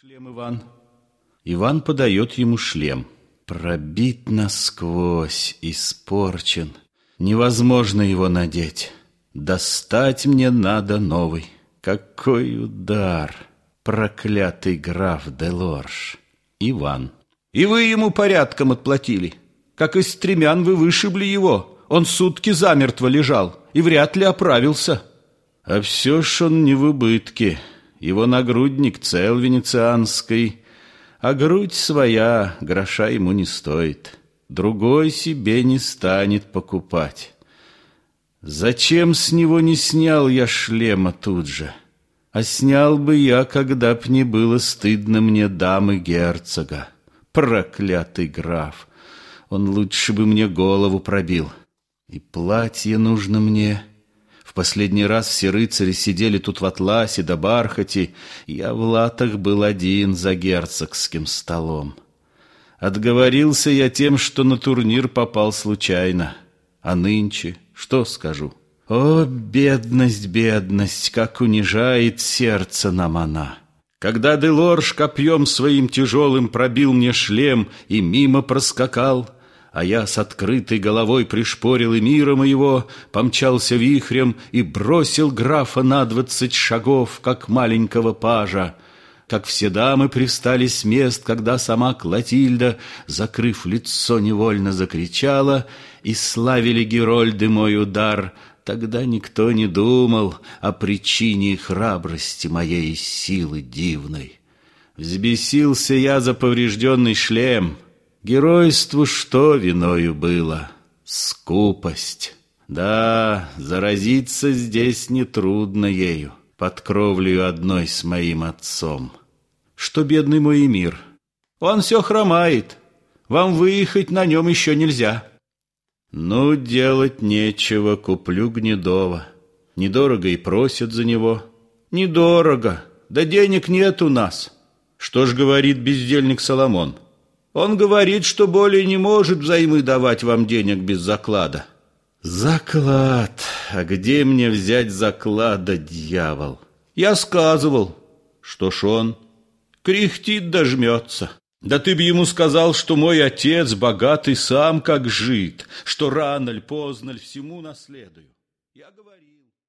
шлем, Иван. Иван подает ему шлем. Пробит насквозь, испорчен. Невозможно его надеть. Достать мне надо новый. Какой удар! Проклятый граф Делорж. Иван. И вы ему порядком отплатили. Как из стремян вы вышибли его. Он сутки замертво лежал и вряд ли оправился. А все ж он не в убытке. Его нагрудник цел венецианской, а грудь своя гроша ему не стоит. Другой себе не станет покупать. Зачем с него не снял я шлема тут же? А снял бы я, когда б не было стыдно мне дамы герцога. Проклятый граф! Он лучше бы мне голову пробил. И платье нужно мне. Последний раз все рыцари сидели тут в атласе да бархате, я в латах был один за герцогским столом. Отговорился я тем, что на турнир попал случайно. А нынче что скажу? О, бедность, бедность, как унижает сердце нам она! Когда Делорж копьем своим тяжелым пробил мне шлем и мимо проскакал, а я с открытой головой пришпорил и мира моего, помчался вихрем и бросил графа на двадцать шагов, как маленького пажа, как все дамы пристали с мест, когда сама Клотильда, закрыв лицо, невольно закричала, и славили Герольды мой удар, тогда никто не думал о причине храбрости моей силы дивной. Взбесился я за поврежденный шлем — Геройству что виною было? Скупость. Да, заразиться здесь нетрудно ею, под кровлею одной с моим отцом. Что бедный мой мир? Он все хромает. Вам выехать на нем еще нельзя. Ну, делать нечего, куплю Гнедова. Недорого и просят за него. Недорого, да денег нет у нас. Что ж говорит бездельник Соломон? — он говорит, что более не может взаймы давать вам денег без заклада. Заклад? А где мне взять заклада, дьявол? Я сказывал. Что ж он? Кряхтит да жмется. Да ты б ему сказал, что мой отец богатый сам как жит, что рано ль поздно ль всему наследую. Я говорил.